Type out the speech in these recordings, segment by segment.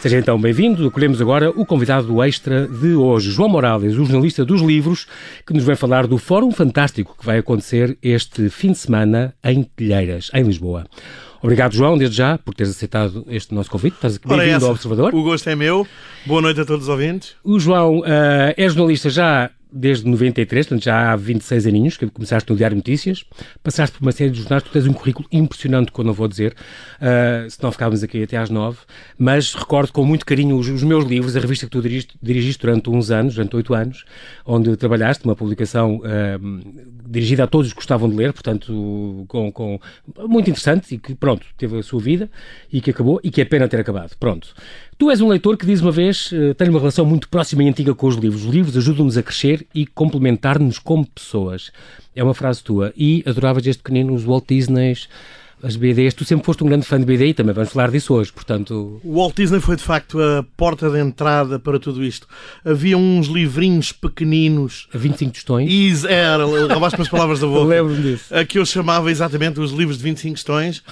Seja então bem-vindo. Acolhemos agora o convidado do Extra de hoje, João Morales, o jornalista dos livros, que nos vai falar do Fórum Fantástico que vai acontecer este fim de semana em Telheiras, em Lisboa. Obrigado, João, desde já, por teres aceitado este nosso convite. Estás bem-vindo ao Observador. O gosto é meu. Boa noite a todos os ouvintes. O João uh, é jornalista já desde 93, portanto já há 26 aninhos que começaste no Diário Notícias, passaste por uma série de jornais, tu tens um currículo impressionante, quando não vou dizer, uh, se não ficávamos aqui até às 9, mas recordo com muito carinho os, os meus livros, a revista que tu dirigiste, dirigiste, durante uns anos, durante oito anos, onde trabalhaste, uma publicação uh, dirigida a todos que gostavam de ler, portanto, com, com, muito interessante e que, pronto, teve a sua vida e que acabou e que é pena ter acabado. Pronto. Tu és um leitor que diz uma vez, uh, tem uma relação muito próxima e antiga com os livros. Os livros ajudam-nos a crescer e complementar-nos como pessoas. É uma frase tua. E adoravas este pequenino, os Walt Disneys, as BDs. Tu sempre foste um grande fã de BD e também vamos falar disso hoje, portanto... O Walt Disney foi, de facto, a porta de entrada para tudo isto. Havia uns livrinhos pequeninos... A 25 tostões? E era, roubaste-me as palavras da boca. Lembro-me disso. A que eu chamava exatamente os livros de 25 tostões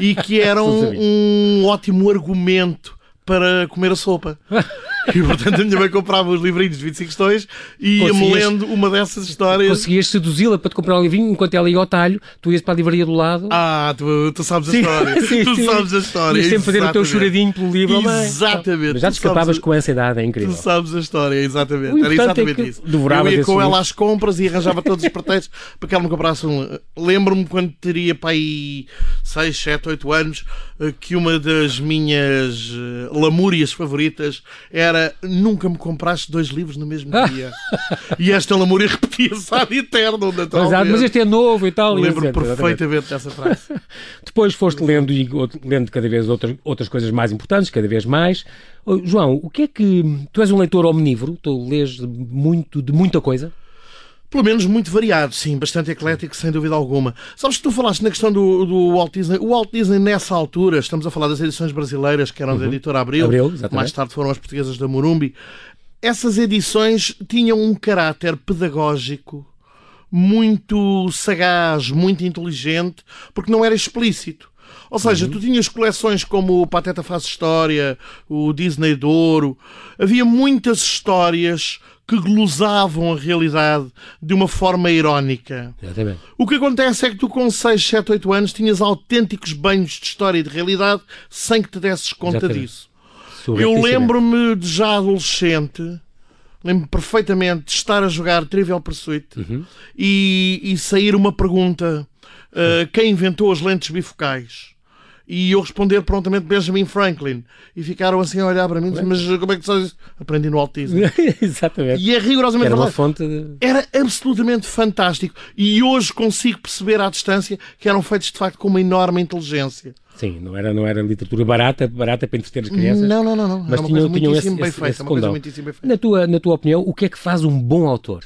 e que eram um ótimo argumento para comer a sopa. E portanto a minha mãe comprava os livrinhos de 25 questões e ia-me lendo uma dessas histórias. Conseguias seduzi-la para te comprar um livrinho enquanto ela ia ao talho, tu ias para a livraria do lado. Ah, tu, tu sabes a sim, história. sim, tu sim. sabes a história. Ias sempre fazer o teu choradinho pelo livro. Exatamente. Mas já te escapavas com essa idade, é incrível. Tu sabes a história, exatamente. Era exatamente é isso. Eu ia com ela às compras e arranjava todos os pretextos para que ela me comprasse um. Lembro-me quando teria para aí 6, 7, 8 anos eh, que uma das minhas eh, lamúrias favoritas era nunca me compraste dois livros no mesmo dia. e esta lamúria repetia-se ad eterno, naturalmente. Mas este é novo e tal. Lembro perfeitamente dessa frase. Depois foste lendo e lendo cada vez outras, outras coisas mais importantes, cada vez mais. João, o que é que... Tu és um leitor omnívoro? Tu lês muito, de muita coisa? Pelo menos muito variado, sim, bastante eclético, sem dúvida alguma. Sabes que tu falaste na questão do, do Walt Disney. O Walt Disney, nessa altura, estamos a falar das edições brasileiras, que eram uhum. da editora Abril, Abril mais tarde foram as portuguesas da Morumbi. Essas edições tinham um caráter pedagógico muito sagaz, muito inteligente, porque não era explícito. Ou seja, uhum. tu tinhas coleções como o Pateta Faz História, o Disney Douro, havia muitas histórias que glosavam a realidade de uma forma irónica. Exatamente. O que acontece é que tu, com 6, 7, 8 anos, tinhas autênticos banhos de história e de realidade sem que te desses conta Exatamente. disso. Eu lembro-me de já adolescente, lembro-me perfeitamente de estar a jogar Trivial Pursuit uhum. e, e sair uma pergunta: uh, quem inventou as lentes bifocais? E eu responder prontamente Benjamin Franklin. E ficaram assim a olhar para mim, mas como é que tu sabes isso? Aprendi no autismo. Exatamente. E é rigorosamente Era uma fonte de... Era absolutamente fantástico. E hoje consigo perceber à distância que eram feitos de facto com uma enorme inteligência. Sim, não era, não era literatura barata, barata para entreter as crianças. Não, não, não. não. Mas tinham, tinham esse, bem esse, esse condão. Na tua, na tua opinião, o que é que faz um bom autor?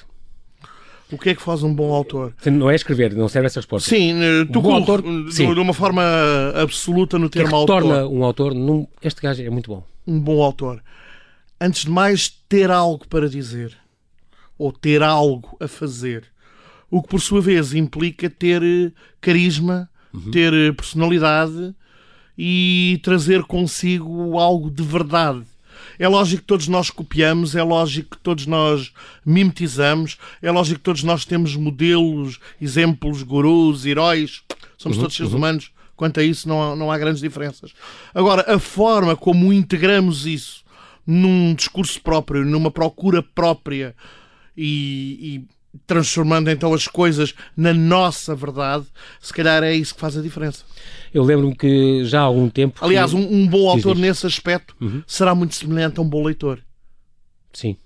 O que é que faz um bom autor? Não é escrever, não serve essa resposta. Sim, eh, tu um bom autor, sim. de uma forma absoluta no termo que é torna um autor, num, este gajo é muito bom. Um bom autor. Antes de mais, ter algo para dizer. Ou ter algo a fazer. O que, por sua vez, implica ter eh, carisma, uhum. ter eh, personalidade e trazer consigo algo de verdade é lógico que todos nós copiamos, é lógico que todos nós mimetizamos, é lógico que todos nós temos modelos, exemplos, gurus, heróis. Somos uhum, todos seres uhum. humanos. Quanto a isso, não há, não há grandes diferenças. Agora, a forma como integramos isso num discurso próprio, numa procura própria e, e transformando então as coisas na nossa verdade, se calhar é isso que faz a diferença. Eu lembro-me que já há algum tempo. Aliás, um, um bom autor nesse aspecto uhum. será muito semelhante a um bom leitor. Sim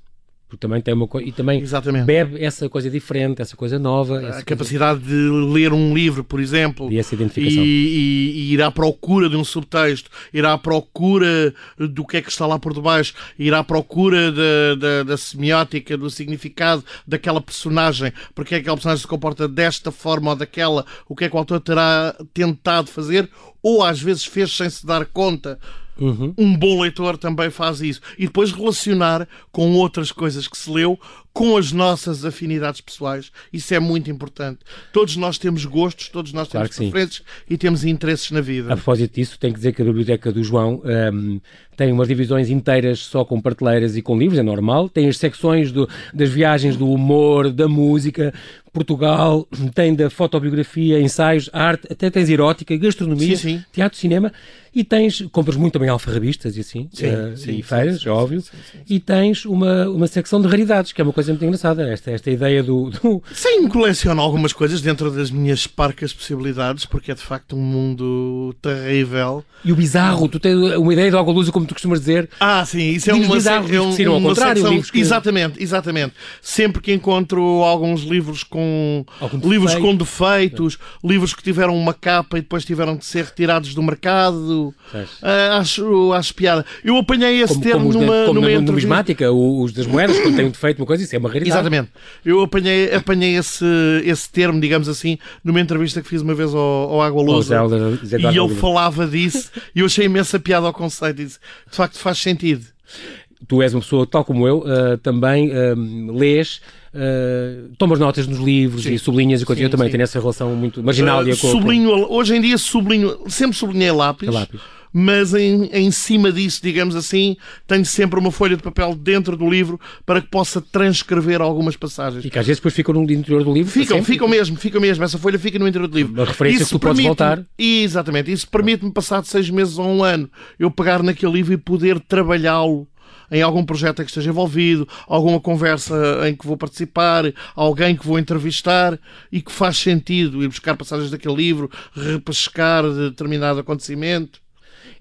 porque também tem uma coisa e também Exatamente. bebe essa coisa diferente, essa coisa nova. A capacidade coisa... de ler um livro, por exemplo, e, essa identificação. E, e, e, ir à procura de um subtexto, ir à procura do que é que está lá por debaixo, ir à procura da, da, da semiótica, do significado daquela personagem, porque é que aquela personagem se comporta desta forma ou daquela, o que é que o autor terá tentado fazer, ou às vezes fez sem se dar conta Uhum. Um bom leitor também faz isso. E depois relacionar com outras coisas que se leu com as nossas afinidades pessoais. Isso é muito importante. Todos nós temos gostos, todos nós Claro temos preferências e temos interesses na vida. A propósito disso, tenho que dizer que a biblioteca do João hum, tem umas divisões inteiras só com prateleiras e com livros, é normal. Tem as secções do- das viagens, do humor, da música, Portugal, tem da fotobiografia, ensaios, arte, até tens erótica, gastronomia, Sim, sim. teatro, cinema. E tens, compras muito também alfarrabistas e assim, Sim, sim, e feiras, é óbvio. E tens uma, uma secção de raridades, que é uma coisa muito engraçada. Esta, esta ideia do- do, Sim, coleciono algumas coisas dentro das minhas parcas possibilidades, porque é de facto um mundo terrível. E o bizarro, tu tens uma ideia de algo luz, como tu costumas dizer. Ah, sim, isso é Livros uma, bizarros, é saíram ao contrário, secção- que- Exatamente, exatamente. Sempre que encontro alguns livros com Algum livros defeito. com defeitos, livros que tiveram uma capa e depois tiveram de ser retirados do mercado, ah, acho, acho piada. Eu apanhei esse Como, termo como, numa, como numa numismática, os das moedas, quando têm um defeito, uma coisa, isso é uma raridade. Exatamente. Eu apanhei, apanhei esse, esse termo, digamos assim, numa entrevista que fiz uma vez ao, ao Água Lusa. E Oliveira. falava disso e eu achei imensa piada ao conceito. E disse, de facto, faz sentido. Tu és uma pessoa, tal como eu, ah, também ah, lês, ah, tomas notas nos livros Sim. e sublinhas e coisas. Eu também sim. tenho essa relação muito marginália Uh, com, sublinho, hoje em dia sublinho, sempre sublinhei lápis, com a lápis. Mas em, em cima disso, digamos assim, tenho sempre uma folha de papel dentro do livro para que possa transcrever algumas passagens. E que às vezes depois ficam no interior do livro. Ficam, ficam mesmo, ficam mesmo. Essa folha fica no interior do livro. Uma referência que tu podes voltar. Exatamente. Isso permite-me, passado seis meses ou um ano, eu pegar naquele livro e poder trabalhá-lo em algum projeto em que esteja envolvido, alguma conversa em que vou participar, alguém que vou entrevistar e que faz sentido ir buscar passagens daquele livro, repescar determinado acontecimento.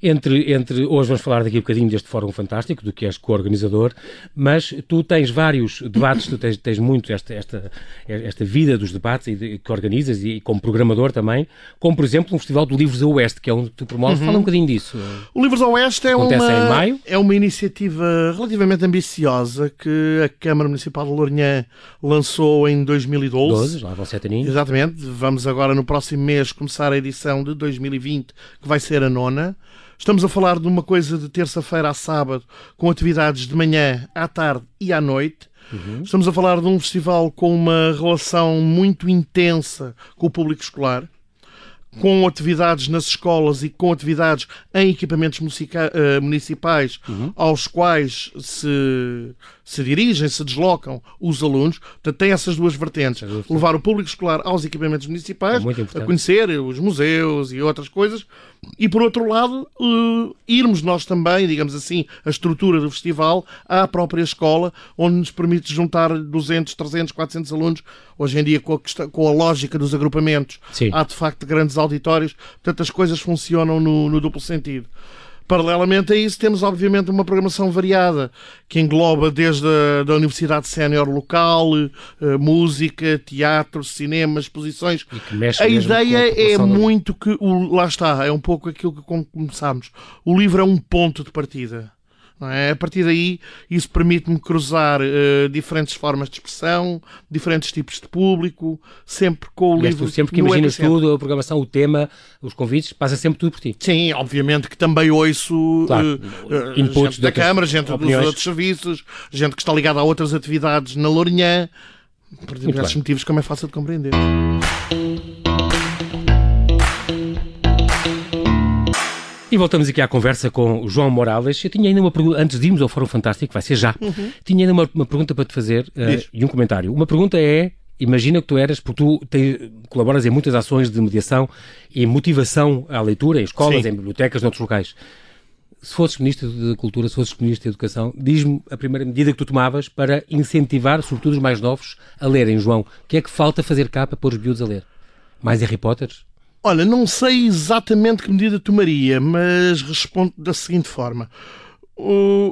Entre, entre, hoje vamos falar daqui um bocadinho deste Fórum Fantástico, do que és co-organizador, mas tu tens vários debates, tu tens, tens muito esta, esta, esta vida dos debates e de- que organizas e, como programador também, como por exemplo um Festival do Livros a Oeste, que é um que tu promoves. Fala um bocadinho disso. O Livros ao Oeste é Acontece uma, em maio? é uma iniciativa relativamente ambiciosa que a Câmara Municipal de Lourinhã lançou em 2012. 12, lá vão sete aninhos. Exatamente. Vamos agora no próximo mês começar a edição de 2020, que vai ser a nona. Estamos a falar de uma coisa de terça-feira a sábado, com atividades de manhã, à tarde e à noite. Estamos a falar de um festival com uma relação muito intensa com o público escolar, com atividades nas escolas e com atividades em equipamentos eh, municipais aos quais se, se dirigem, se deslocam os alunos. Portanto, tem essas duas vertentes. Duas Levar o público escolar aos equipamentos municipais, É a conhecer os museus e outras coisas. E, por outro lado, eh, irmos nós também, digamos assim, a estrutura do festival à própria escola, onde nos permite juntar 200, 300, 400 alunos. Hoje em dia, com a, questão- com a lógica dos agrupamentos, Sim. há de facto grandes auditórios. Portanto, as coisas funcionam no, no duplo sentido. Paralelamente a isso, temos obviamente uma programação variada que engloba desde a da Universidade Sénior local, eh, música, teatro, cinema, exposições. E A ideia é muito que, o, lá está, é um pouco aquilo que com- começámos. O livro é um ponto de partida. É? A partir daí, isso permite-me cruzar eh, diferentes formas de expressão, diferentes tipos de público, sempre com o és livro. tu sempre que imaginas epicentro. tudo, a programação, o tema, os convites, passa sempre tudo por ti. Sim, obviamente que também ouço Claro. eh, Inputs gente da Câmara, gente opiniões. dos outros serviços, gente que está ligada a outras atividades na Lourinhã. Por diversos motivos, como é fácil de compreender. E voltamos aqui à conversa com o João Morales. Eu tinha ainda uma pergunta, antes de irmos ao Fórum Fantástico, vai ser já, tinha ainda uma, uma pergunta para te fazer Uhum. Diz. e um comentário. Uma pergunta é, imagina que tu eras, porque tu tens- colaboras em muitas ações de mediação e motivação à leitura, em escolas, Sim. em bibliotecas, noutros locais. Se fosses Ministro de Cultura, se fosses Ministro da Educação, diz-me a primeira medida que tu tomavas para incentivar, sobretudo os mais novos, a lerem, João. O que é que falta fazer cá para pôr os miúdos a ler? Mais Harry Potters? Olha, não sei exatamente que medida tomaria, mas respondo da seguinte forma.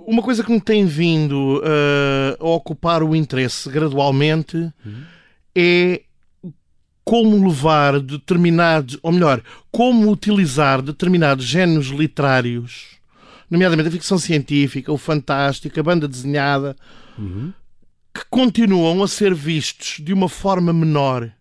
Uma coisa que me tem vindo eh, a ocupar o interesse gradualmente é como levar determinados, ou melhor, como utilizar determinados géneros literários, nomeadamente a ficção científica, o fantástico, a banda desenhada, que continuam a ser vistos de uma forma menor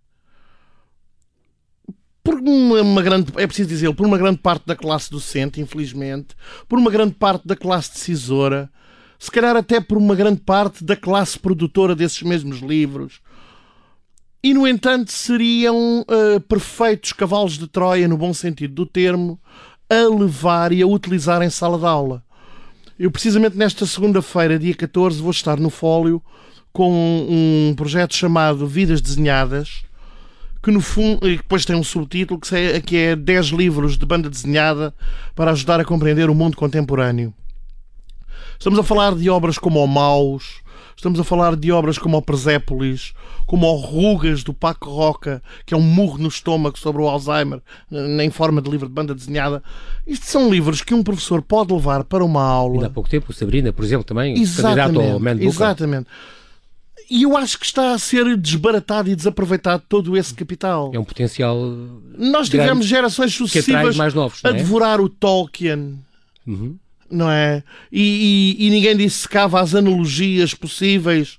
por uma, uma grande, é preciso dizer, por uma grande parte da classe docente, infelizmente, por uma grande parte da classe decisora, se calhar até por uma grande parte da classe produtora desses mesmos livros. E, no entanto, seriam uh, perfeitos cavalos de Troia, no bom sentido do termo, a levar e a utilizar em sala de aula. Eu, precisamente nesta segunda-feira, dia 14, vou estar no Fólio com um projeto chamado Vidas Desenhadas, que no fundo, e depois tem um subtítulo que é, que é 10 livros de banda desenhada para ajudar a compreender o mundo contemporâneo. Estamos a falar de obras como o Maus, estamos a falar de obras como o Presépolis, como o Rugas do Paco Roca, que é um murro no estômago sobre o Alzheimer, em forma de livro de banda desenhada. Isto são livros que um professor pode levar para uma aula. E há pouco tempo, Sabrina, por exemplo, também, exatamente, candidato ao Man Booker. Exatamente. E eu acho que está a ser desbaratado e desaproveitado todo esse capital. É um potencial. Nós tivemos gerações sucessivas mais novos, a é? devorar o Tolkien. Uhum. Não é? E, e, e ninguém dissecava as analogias possíveis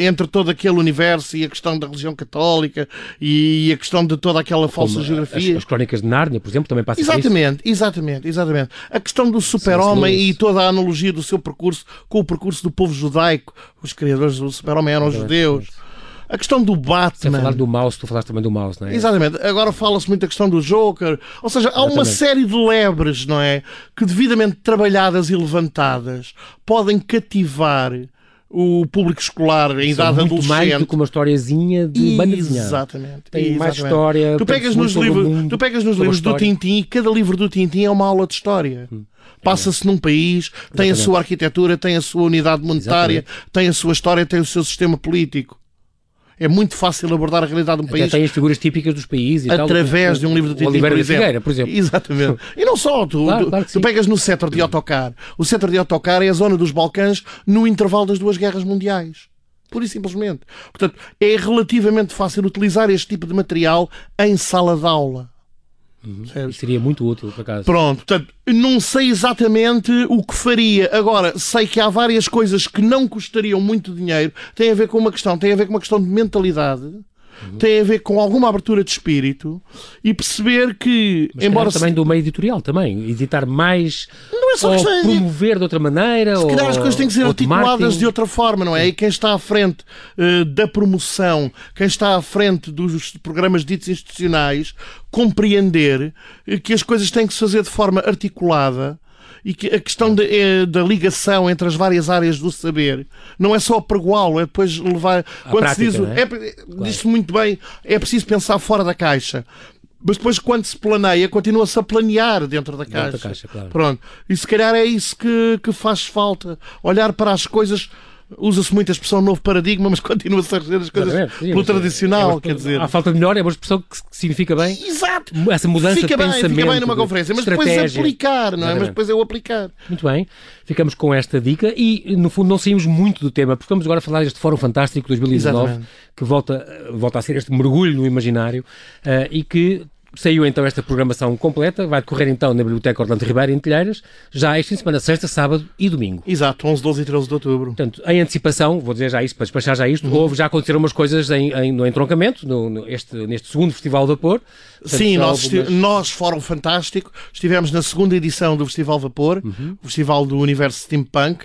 entre todo aquele universo e a questão da religião católica e a questão de toda aquela falsa Como geografia. As, as crónicas de Nárnia, por exemplo, também passa Exatamente, exatamente, exatamente. A questão do super-homem e toda a analogia do seu percurso com o percurso do povo judaico. Os criadores do super-homem eram judeus. A questão do Batman. Sem falar do mouse, tu falaste também do mouse, não é? Exatamente. Agora fala-se muito da questão do Joker. Ou seja, há uma série de lebres, não é? Que devidamente trabalhadas e levantadas podem cativar o público escolar em idade muito adolescente. mais do que uma historiazinha de banda. Exatamente. Tem exatamente. mais história. Tu pegas nos livros, tu pegas nos livros do Tintim e cada livro do Tintim é uma aula de história. Hum. Passa-se num país, Exatamente. tem a sua arquitetura, tem a sua unidade monetária, Exatamente. tem a sua história, tem o seu sistema político. É muito fácil abordar a realidade de um Até país. tem as figuras típicas dos países. através tal, de um livro do Oliveira por exemplo. Figueira, por exemplo. Exatamente. E não só, tu, Claro, tu, claro tu pegas no setor de autocar. O setor de autocar é a zona dos Balcãs no intervalo das duas guerras mundiais. Pura e simplesmente. Portanto, é relativamente fácil utilizar este tipo de material em sala de aula. Isso seria muito útil, por acaso. Pronto, portanto, não sei exatamente o que faria. Agora, sei que há várias coisas que não custariam muito dinheiro. Tem a ver com uma questão, tem a ver com uma questão de mentalidade. Tem a ver com alguma abertura de espírito e perceber que, Mas embora calhar também do meio editorial, também. Editar mais Não é só ou de- promover de outra maneira. Se calhar as coisas têm que ser ou de articuladas marketing. de outra forma, não é? E quem está à frente eh, da promoção, quem está à frente dos programas ditos institucionais, compreender eh, que as coisas têm que se fazer de forma articulada e que a questão de, eh, da ligação entre as várias áreas do saber não é só pregoá-lo, é depois levar. Quando prática, se diz, é? é, diz-se muito bem, é preciso pensar fora da caixa. Mas depois, quando se planeia, continua-se a planear dentro da Dentro da caixa. caixa, claro. Pronto. E se calhar é isso que, que faz falta. Olhar para as coisas. Usa-se muito a expressão novo paradigma, mas continua-se a fazer as coisas Exatamente, sim, pelo mas é- tradicional, é quer dizer. À falta de melhor, é uma expressão que significa bem. Exato! Essa mudança Fica de bem, pensamento. fica bem numa conferência, mas depois aplicar, não é? Mas depois é o aplicar. Muito bem, ficamos com esta dica e, no fundo, não saímos muito do tema, porque vamos agora falar deste Fórum Fantástico 2019, Exatamente. que volta, volta a ser este mergulho no imaginário eh, e que saiu então esta programação completa, vai decorrer então na Biblioteca Orlando Ribeiro, em Telheiras, já este fim de semana, sexta, sábado e domingo. Exato, 11, 12 e 13 de outubro. Portanto, em antecipação, vou dizer já isto, para despachar já isto, houve, já aconteceram umas coisas em, em- no entroncamento, no, no- este, neste segundo Festival Vapor. Portanto, Sim, nós, houve esti- umas- nós, Fórum Fantástico, estivemos na segunda edição do Festival Vapor, Uhum. o Festival do Universo Steampunk.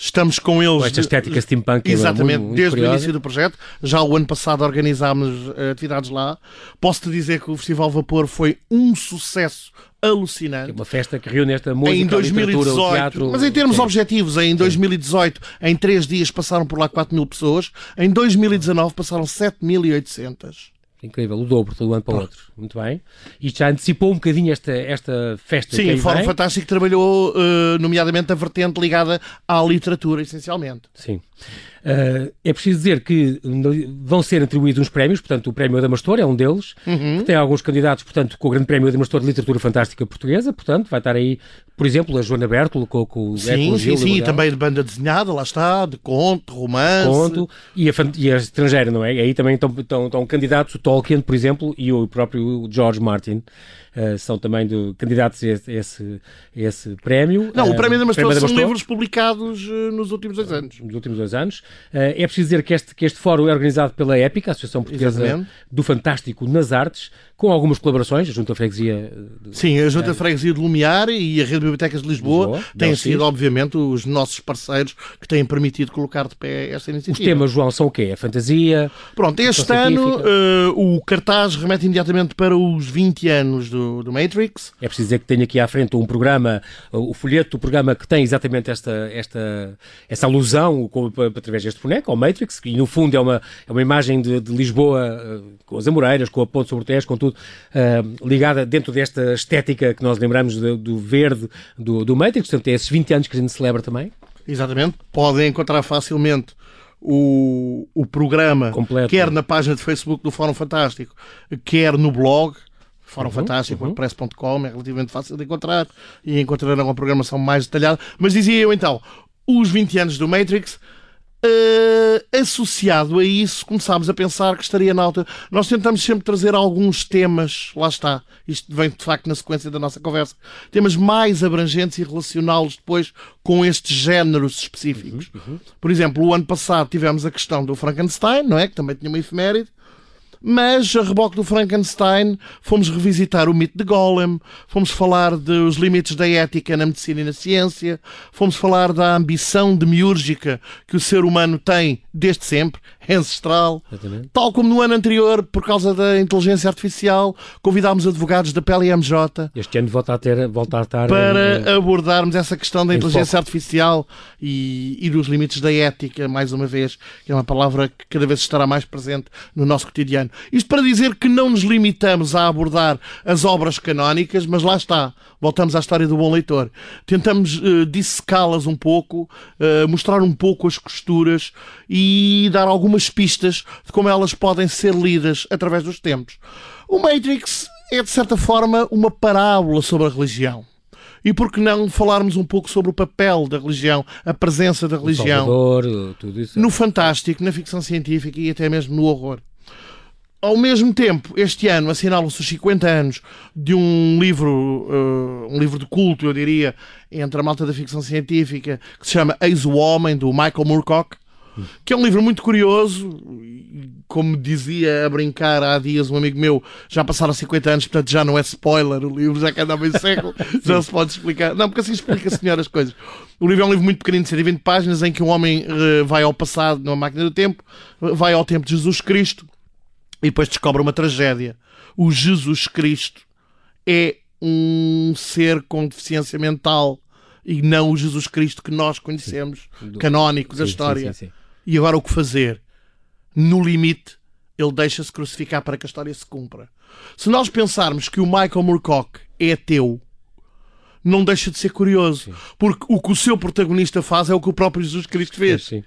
Estamos com eles. Com esta estética steampunk é Exatamente, muito- muito desde o início do projeto. Já o ano passado organizámos eh, atividades lá. Posso-te dizer que o Festival Vapor foi um sucesso alucinante. É uma festa que reúne esta música, em a literatura, o 2018, teatro. mas em termos Sim. objetivos, em 2018, em três dias passaram por lá 4 mil pessoas, em 2019 passaram 7.800. Incrível, o dobro do ano para o outro. Muito bem. Isto já antecipou um bocadinho esta, esta festa Sim, o Fórum. Fantástico trabalhou, eh, nomeadamente, a vertente ligada à literatura, essencialmente. Sim. Ah, é preciso dizer que vão ser atribuídos uns prémios, portanto, o Prémio Adamastor é um deles, Uhum. que tem alguns candidatos, portanto, com o Grande Prémio Adamastor de Literatura Fantástica Portuguesa, portanto, vai estar aí, por exemplo, a Joana Bertolo com, com o Sim, Ecologia sim, sim, e também de banda desenhada, lá está, de conto, romance. Conto, e a, e a estrangeira, não é? Aí também estão, estão, estão candidatos o Tolkien, por exemplo, e o próprio George Martin. Uh, são também do, candidatos a esse, a esse prémio. Não, o Prémio da Mastor são livros publicados nos últimos dois anos. Nos últimos dois anos. é preciso dizer que este, que este fórum é organizado pela EPIC, a Associação Portuguesa Exatamente. do Fantástico nas Artes, com algumas colaborações, a Junta Freguesia... Sim, a Junta Freguesia de Lumiar e a Rede de Bibliotecas de Lisboa, Lisboa têm sido, obviamente, os nossos parceiros que têm permitido colocar de pé esta iniciativa. Os temas, João, são o quê? A fantasia? Pronto, este ano uh, o cartaz remete imediatamente para os 20 anos do, do Matrix. É preciso dizer que tenho aqui à frente um programa, o folheto do programa que tem exatamente esta, esta, essa alusão com, através deste boneco, ao Matrix, que no fundo é uma, é uma imagem de, de Lisboa com as Amoreiras, com a Ponte sobre o Tejo, com tudo, uh, ligada dentro desta estética que nós lembramos do, do verde do, do Matrix, portanto é esses 20 anos que a gente celebra também. Exatamente, podem encontrar facilmente o, o programa, Completo. quer na página de Facebook do Fórum Fantástico, quer no blog, Fórum uhum, Fantástico, uhum. é relativamente fácil de encontrar e encontrarão uma programação mais detalhada. Mas dizia eu então, os 20 anos do Matrix Uh, associado a isso, começámos a pensar que estaria na alta. Nós tentamos sempre trazer alguns temas, lá está, isto vem de facto na sequência da nossa conversa, temas mais abrangentes e relacioná-los depois com estes géneros específicos. Uhum, uhum. Por exemplo, o ano passado tivemos a questão do Frankenstein, não é? Que também tinha uma efeméride. Mas, a reboque do Frankenstein, fomos revisitar o mito de Golem, fomos falar dos limites da ética na medicina e na ciência, fomos falar da ambição demiúrgica que o ser humano tem desde sempre, ancestral. Exatamente. Tal como no ano anterior, por causa da inteligência artificial, convidámos advogados da PLMJ. Este ano volta a, ter, volta a estar. Para em, abordarmos essa questão da inteligência foco. artificial e, e dos limites da ética, mais uma vez, que é uma palavra que cada vez estará mais presente no nosso cotidiano. Isto para dizer que não nos limitamos a abordar as obras canónicas, mas lá está. Voltamos à história do bom leitor. Tentamos uh, dissecá-las um pouco, uh, mostrar um pouco as costuras e dar algumas pistas de como elas podem ser lidas através dos tempos. O Matrix é, de certa forma, uma parábola sobre a religião. E por que não falarmos um pouco sobre o papel da religião, a presença da religião Salvador, no fantástico, na ficção científica e até mesmo no horror? Ao mesmo tempo, este ano assinalam-se os 50 anos de um livro, uh, um livro de culto, eu diria, entre a malta da ficção científica, que se chama Eis o Homem, do Michael Moorcock, que é um livro muito curioso, como dizia a brincar há dias um amigo meu, já passaram 50 anos, portanto já não é spoiler, o livro já que anda meio século, já se pode explicar. Não, porque assim explica-se melhor as coisas. O livro é um livro muito pequenino, de 120 páginas, em que um homem uh, vai ao passado numa máquina do tempo, vai ao tempo de Jesus Cristo, e depois descobre uma tragédia. O Jesus Cristo é um ser com deficiência mental e não o Jesus Cristo que nós conhecemos, sim. canónico da história. Sim, sim, e agora o que fazer? No limite, ele deixa-se crucificar para que a história se cumpra. Se nós pensarmos que o Michael Moorcock é ateu, não deixa de ser curioso, porque o que o seu protagonista faz é o que o próprio Jesus Cristo fez. Sim, sim.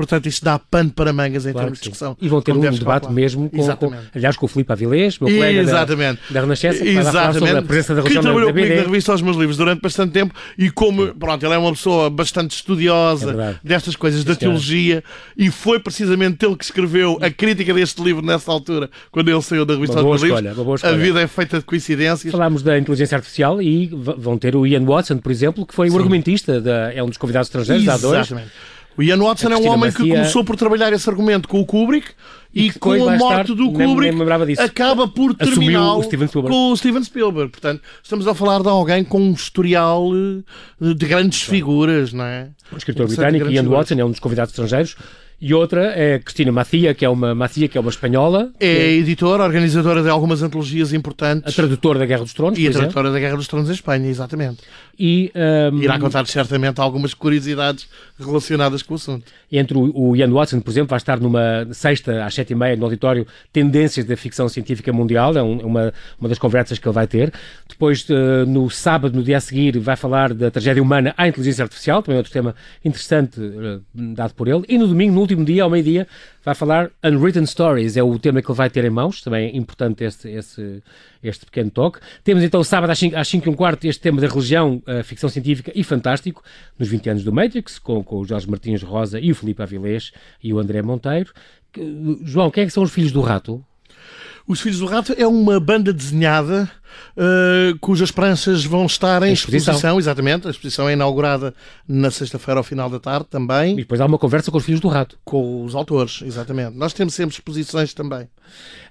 Portanto, isto dá pano para mangas em claro termos de discussão. E vão ter um debate mesmo, com, com, aliás, com o Filipe Avilés, meu colega Exatamente. Da, da Renascença, que Exatamente. a presença da religião que trabalhou comigo na revista aos meus livros durante bastante tempo e como, pronto, ele é uma pessoa bastante estudiosa é destas coisas, da teologia, e foi precisamente ele que escreveu a crítica deste livro nessa altura, quando ele saiu da revista aos meus livros. A vida é feita de coincidências. Falámos da inteligência artificial e vão ter o Ian Watson, por exemplo, que foi o Sim. argumentista, da, é um dos convidados estrangeiros, há dois. Exatamente o Ian Watson é um homem que começou por trabalhar esse argumento com o Kubrick e, e com a morte do Kubrick acaba por terminar com o Steven Spielberg. Portanto, estamos a falar de alguém com um historial eh, de grandes figuras, não é? O escritor britânico Ian figuras. Watson é um dos convidados estrangeiros e outra é Cristina Macia, que é uma Macia, que é uma espanhola. É, é editora, organizadora de algumas antologias importantes. A tradutora da Guerra dos Tronos. E a tradutora da Guerra dos Tronos em Espanha, exatamente. E, um... Irá contar certamente algumas curiosidades relacionadas com o assunto. Entre o, o Ian Watson, por exemplo, vai estar numa sexta às sete e meia no auditório Tendências da Ficção Científica Mundial, é um, uma, uma das conversas que ele vai ter. Depois, uh, no sábado, no dia a seguir, vai falar da tragédia humana à inteligência artificial, também outro tema interessante uh, dado por ele. E no domingo, no último dia, ao meio-dia, vai falar Unwritten Stories, é o tema que ele vai ter em mãos, também é importante este, este, este pequeno toque. Temos então sábado às 5, às 5 e um quarto este tema da religião, a ficção científica e fantástico, nos 20 anos do Matrix, com, com o Jorge Martins Rosa e o Filipe Avilés e o André Monteiro. João, quem é que são os filhos do rato? Os Filhos do Rato é uma banda desenhada uh, cujas pranchas vão estar em, Em exposição. exposição. Exatamente, a exposição é inaugurada na sexta-feira ao final da tarde também, E depois há uma conversa com os filhos do rato. com os autores, exatamente. Nós temos sempre exposições também.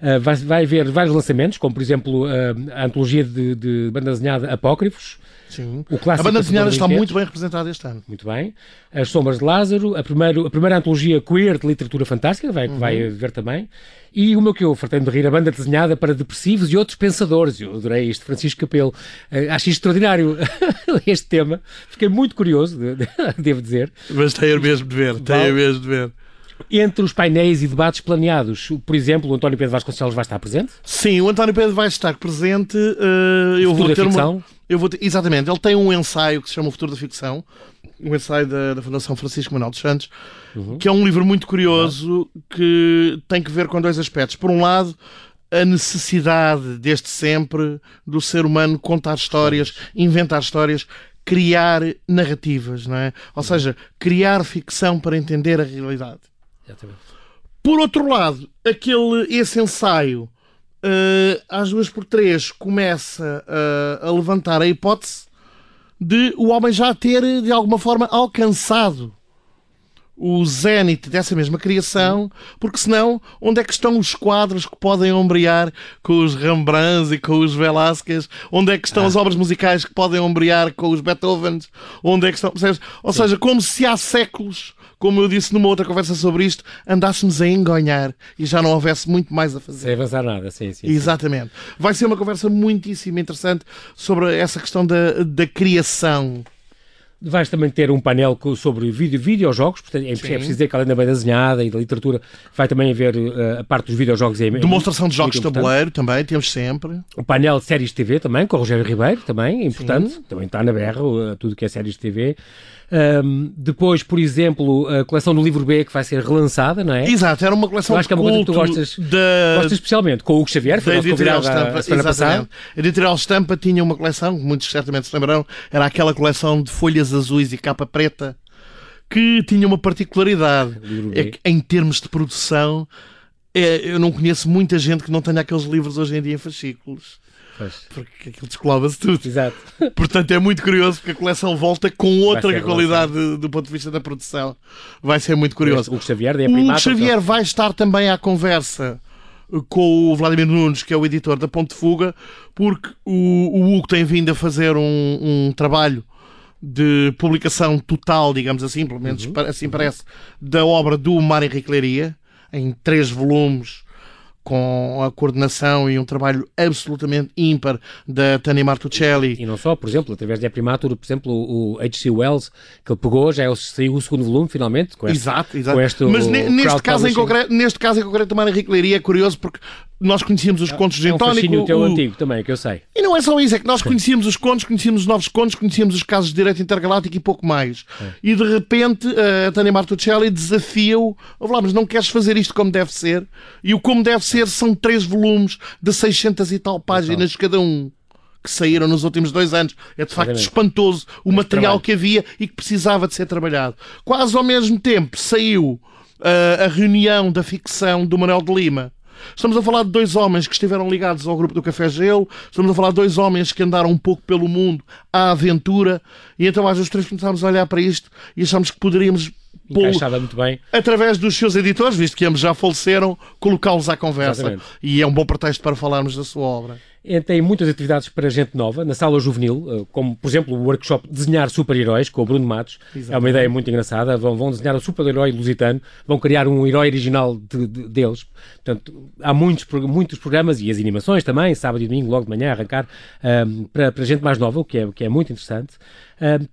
Uh, vai, vai haver vários lançamentos, como por exemplo uh, a antologia de, de banda desenhada Apócrifos, Sim. o clássico A banda desenhada de está muito bem representada este ano. Muito bem. As Sombras de Lázaro, a, primeiro, a primeira antologia queer de literatura fantástica, vai, que vai Uhum. ver também. E o meu que eu fartei de rir, a banda desenhada para depressivos e outros pensadores. Eu adorei isto, Francisco Capelo. Eh, acho extraordinário, este tema. Fiquei muito curioso, de- de- devo dizer. Mas tenho mesmo de ver, tenho Vale. mesmo de ver. Entre os painéis e debates planeados, por exemplo, o António Pedro Vasconcelos vai estar presente. Sim, o António Pedro vai estar presente. uh, eu Futuro vou da ter uma, ficção. eu vou ter- exatamente, ele tem um ensaio que se chama O Futuro da Ficção, um ensaio da, da Fundação Francisco Manuel dos Santos, que é um livro muito curioso que tem que ver com dois aspectos. Por um lado, a necessidade desde sempre do ser humano contar histórias, inventar histórias, criar narrativas, não é? Ou seja, criar ficção para entender a realidade. Exatamente. Por outro lado, aquele, esse ensaio, eh, às duas por três, começa eh, a levantar a hipótese de o homem já ter, de alguma forma, alcançado o zénite dessa mesma criação, porque senão, onde é que estão os quadros que podem ombrear com os Rembrandts e com os Velázquez? Onde é que estão as obras musicais que podem ombrear com os Beethovens? Onde é que estão... Ou seja, como se há séculos, como eu disse numa outra conversa sobre isto, andássemos a engonhar e já não houvesse muito mais a fazer. Sem avançar nada, sim, sim. sim. Exatamente. Vai ser uma conversa muitíssimo interessante sobre essa questão da, da criação. Vais também ter um painel sobre vídeo, videojogos, portanto é, é preciso dizer que além da banda desenhada e da literatura, vai também haver eh, a parte dos videojogos. É, Demonstração de jogos de tabuleiro também, temos sempre. O painel de séries de TV também, com o Rogério Ribeiro, também, importante. Também está na berra, uh, tudo que é séries de TV. Um, depois, por exemplo, a coleção do livro B, que vai ser relançada, não é? Exato, era uma coleção Eu acho que é de uma coisa que tu gostas- da, Gostas especialmente com o Hugo Xavier, foi Editorial Estampa. a semana passada. A Editorial Estampa tinha uma coleção, que muitos certamente se lembrarão, era aquela coleção de folhas azuis e capa preta, que tinha uma particularidade. É que, em termos de produção, é, eu não conheço muita gente que não tenha aqueles livros hoje em dia em fascículos. Pois. Porque aquilo descolava-se tudo. Exato. Portanto, é muito curioso porque a coleção volta com outra qualidade do, do ponto de vista da produção. Vai ser muito curioso. O Hugo Xavier, da O Hugo Primato, Xavier vai estar também à conversa com o Vladimir Nunes, que é o editor da Ponte de Fuga, porque o, o Hugo tem vindo a fazer um, um trabalho de publicação total, digamos assim, pelo menos Uhum. assim parece, da obra do Mário Henrique Leiria, em três volumes, com a coordenação e um trabalho absolutamente ímpar da Tânia Martuccelli. E não só, por exemplo, através da Primatur, por exemplo, o o H.C. Wells, que ele pegou, já é o- saiu o segundo volume, finalmente, com este, Exato, exato. com este Mas neste, caso em concreto, neste caso em concreto, o Mário Henrique Leiria é curioso porque nós conhecíamos os contos de É um Gentónico. fascínio teu o- antigo também, que eu sei. E não é só isso, é que nós conhecíamos os contos, conhecíamos os novos contos, conhecíamos os casos de direito intergaláctico e pouco mais. É. E de repente a Tânia Martuccelli desafia-o, "Ouve lá, mas não queres fazer isto como deve ser? E o como deve ser são três volumes de 600 e tal páginas cada um. Que saíram nos últimos dois anos. É de facto Exatamente. espantoso o material trabalho. que havia e que precisava de ser trabalhado. Quase ao mesmo tempo saiu ah, a reunião da ficção do Manuel de Lima. Estamos a falar de dois homens que estiveram ligados ao grupo do Café Gelo, estamos a falar de dois homens que andaram um pouco pelo mundo à aventura, e então às vezes três começámos a olhar para isto e achámos que poderíamos Encaixava muito bem. através dos seus editores, visto que ambos já faleceram, colocá-los à conversa. Exatamente. E é um bom pretexto para falarmos da sua obra. Tem muitas atividades para gente nova, na sala juvenil, eh, como, por exemplo, o workshop Desenhar Super-Heróis, com o Bruno Matos. É uma ideia muito engraçada. Vão, vão desenhar o super-herói lusitano, vão criar um herói original de- de- deles. Portanto, há muitos, muitos programas e as animações também, sábado e domingo, logo de manhã, arrancar, ahm, para, para gente mais nova, o que é, o que é muito interessante.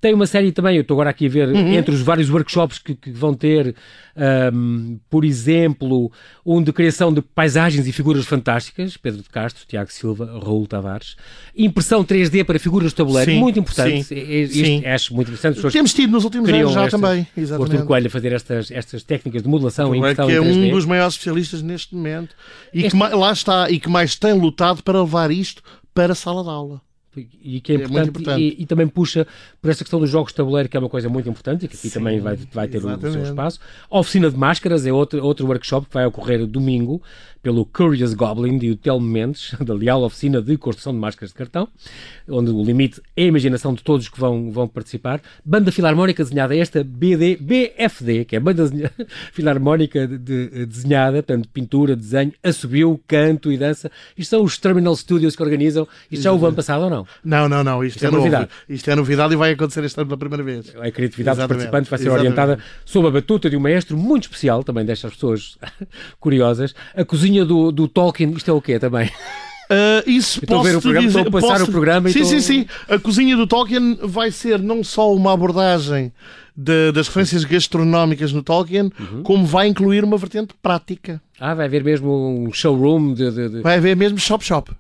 Tem uma série também, eu estou agora aqui a ver, entre os vários workshops que, que vão ter, ahm, por exemplo, um de criação de paisagens e figuras fantásticas, Pedro de Castro, Tiago Silva, Raul Tavares. Impressão 3D para figuras de tabuleiro, Sim, muito importante. sim, É- é- Isto sim. acho muito interessante. Temos tido nos últimos anos já estas- também. Exatamente. Coelho a fazer estas, estas técnicas de modelação e É impressão que é em 3D. um dos maiores especialistas neste momento e Este- que lá está e que mais tem lutado para levar isto para a sala de aula. E que é, importante, é importante. E, e, também puxa por essa questão dos jogos de tabuleiro, que é uma coisa muito importante e que aqui Sim, também vai, vai ter exatamente. o seu espaço. A oficina de máscaras é outro, outro workshop que vai ocorrer domingo pelo Curious Goblin de Telmo Mendes, da Leal Oficina de Construção de Máscaras de Cartão, onde o limite é a imaginação de todos que vão, vão participar. Banda Filarmónica desenhada, esta BD, BFD, que é Banda Filarmónica de, de, desenhada, portanto, pintura, desenho, assobio, canto e dança. Isto são os Terminal Studios que organizam. Isto já o ano passado ou não? Não, não, não. Isto, isto é, é novidade. Isto é novidade e vai acontecer este ano pela primeira vez. A criatividade Exatamente. dos participantes vai ser Exatamente. orientada sob a batuta de um maestro muito especial, também destas pessoas curiosas. A cozinha do, do Tolkien, isto é o quê também? Uh, isso estou a ver o programa, dizer, estou a passar posso... o programa sim, estou... sim, sim. A cozinha do Tolkien vai ser não só uma abordagem de, das referências gastronómicas no Tolkien, uhum. como vai incluir uma vertente prática. Ah, vai haver mesmo um showroom de... de, de... Vai haver mesmo shop-shop.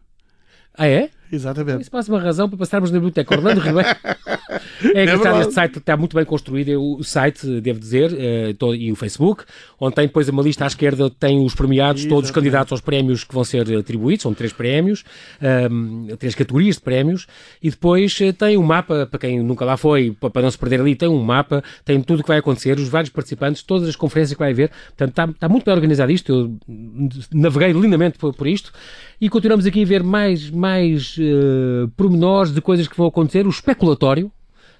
Ah, é? Exatamente. Isso passa uma razão para passarmos na biblioteca. Orlando Ribeiro. é, é que este site está muito bem construído. O site, devo dizer, uh, e o Facebook, onde tem depois uma lista à esquerda, tem os premiados, Exatamente. todos os candidatos aos prémios que vão ser atribuídos. São três prémios, ehm, três categorias de prémios. E depois uh, tem um mapa, para quem nunca lá foi, para não se perder ali, tem um mapa, tem tudo o que vai acontecer, os vários participantes, todas as conferências que vai haver. Portanto, está, está muito bem organizado isto. Eu naveguei lindamente por, por isto. E continuamos aqui a ver mais, mais uh, pormenores de coisas que vão acontecer. O especulatório,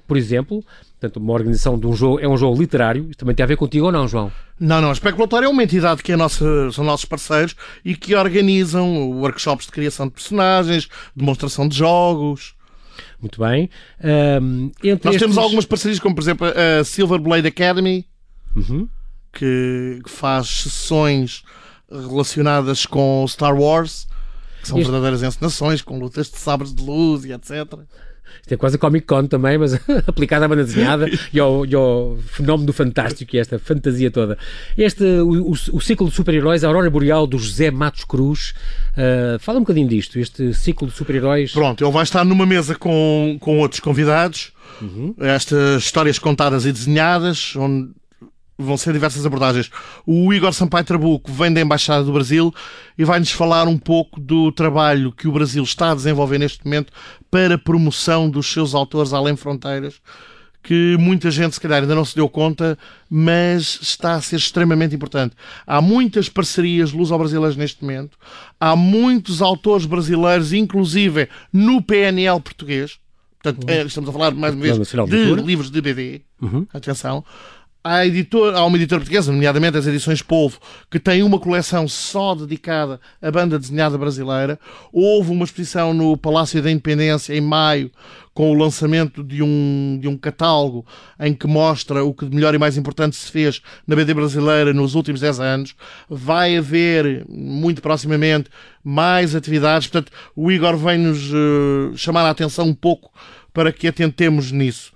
por exemplo, portanto, uma organização de um jogo, é um jogo literário, isto também tem a ver contigo ou não, João? Não, não, a Especulatório é uma entidade que é nossa, são nossos parceiros e que organizam workshops de criação de personagens, demonstração de jogos. Muito bem. Um, Nós estes... temos algumas parcerias, como por exemplo a Silver Blade Academy, uhum. que faz sessões relacionadas com Star Wars que são este... verdadeiras encenações, com lutas de sabres de luz e etc. Isto é quase a Comic Con também, mas aplicada à banda desenhada e, ao, e ao, fenómeno do fantástico e esta fantasia toda. Este, o, o, o ciclo de super-heróis, a Aurora Boreal do José Matos Cruz. Uh, fala um bocadinho disto, este ciclo de super-heróis. Pronto, ele vai estar numa mesa com, com outros convidados. Uhum. Estas histórias contadas e desenhadas, onde vão ser diversas abordagens. O Igor Sampaio Trabuco vem da Embaixada do Brasil e vai-nos falar um pouco do trabalho que o Brasil está a desenvolver neste momento para promoção dos seus autores além fronteiras, que muita gente se calhar ainda não se deu conta, mas está a ser extremamente importante. Há muitas parcerias luso-brasileiras neste momento, há muitos autores brasileiros, inclusive no PNL português, Portanto, uhum. Eh, estamos a falar mais uma vez de livros de BD. Uhum. Atenção há, editor, há uma editora portuguesa, nomeadamente as edições Polvo, que tem uma coleção só dedicada à banda desenhada brasileira. Houve uma exposição no Palácio da Independência em maio com o lançamento de um, de um catálogo em que mostra o que de melhor e mais importante se fez na BD brasileira nos últimos 10 anos. Vai haver, muito proximamente, mais atividades. Portanto, o Igor vem-nos uh, chamar a atenção um pouco para que atentemos nisso.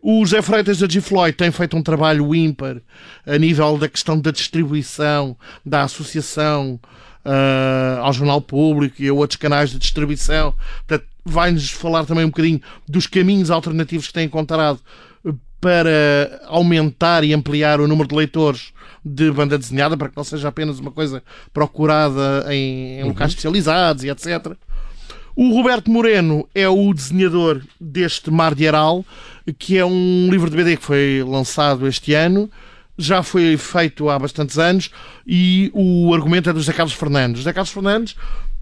O José Freitas da G. Floyd tem feito um trabalho ímpar a nível da questão da distribuição, da associação uh, ao Jornal Público e a outros canais de distribuição. Vai-nos falar também um bocadinho dos caminhos alternativos que tem encontrado para aumentar e ampliar o número de leitores de banda desenhada, para que não seja apenas uma coisa procurada em, em locais uhum. especializados e etc. O Roberto Moreno é o desenhador deste Mar de Aral, que é um livro de BD que foi lançado este ano, já foi feito há bastantes anos e o argumento é do José Carlos Fernandes. José Carlos Fernandes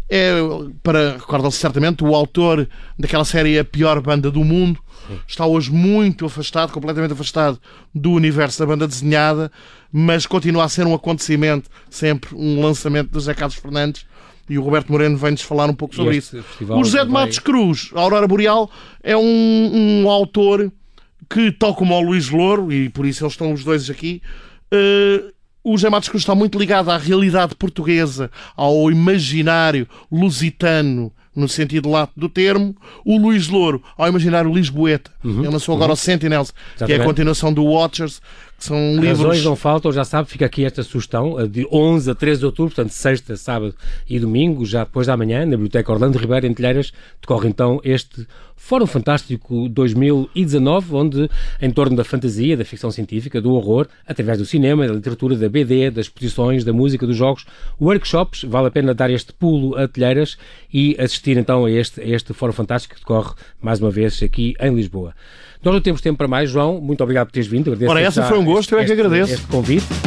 é, para recordam-se certamente, o autor daquela série A Pior Banda do Mundo. Está hoje muito afastado, completamente afastado do universo da banda desenhada, mas continua a ser um acontecimento, sempre um lançamento do José Carlos Fernandes e o Roberto Moreno vem-nos falar um pouco sobre isso. O José de Matos. Cruz, a Aurora Boreal, é um, um, autor que, tal como o Luís Louro, e por isso eles estão os dois aqui, uh, o José Matos Cruz está muito ligado à realidade portuguesa, ao imaginário lusitano, no sentido lato do termo, o Luís Louro, ao imaginário lisboeta. Uhum, Ele nasceu agora uhum. ao Sentinels, Exatamente. que é a continuação do Watchers, são livros... Razões não faltam, já sabe, fica aqui esta sugestão, de 11 a 13 de outubro, portanto, sexta, sábado e domingo, já depois da manhã, na Biblioteca Orlando Ribeiro, em Telheiras, decorre então este Fórum Fantástico 2019, onde, em torno da fantasia, da ficção científica, do horror, através do cinema, da literatura, da BD, das exposições, da música, dos jogos, workshops, vale a pena dar este pulo a Telheiras e assistir então a este, a este Fórum Fantástico que decorre, mais uma vez, aqui em Lisboa. Nós não temos tempo para mais, João. Muito obrigado por teres vindo. Agradeço Ora, essa foi um gosto, este, eu é que agradeço. Este convite.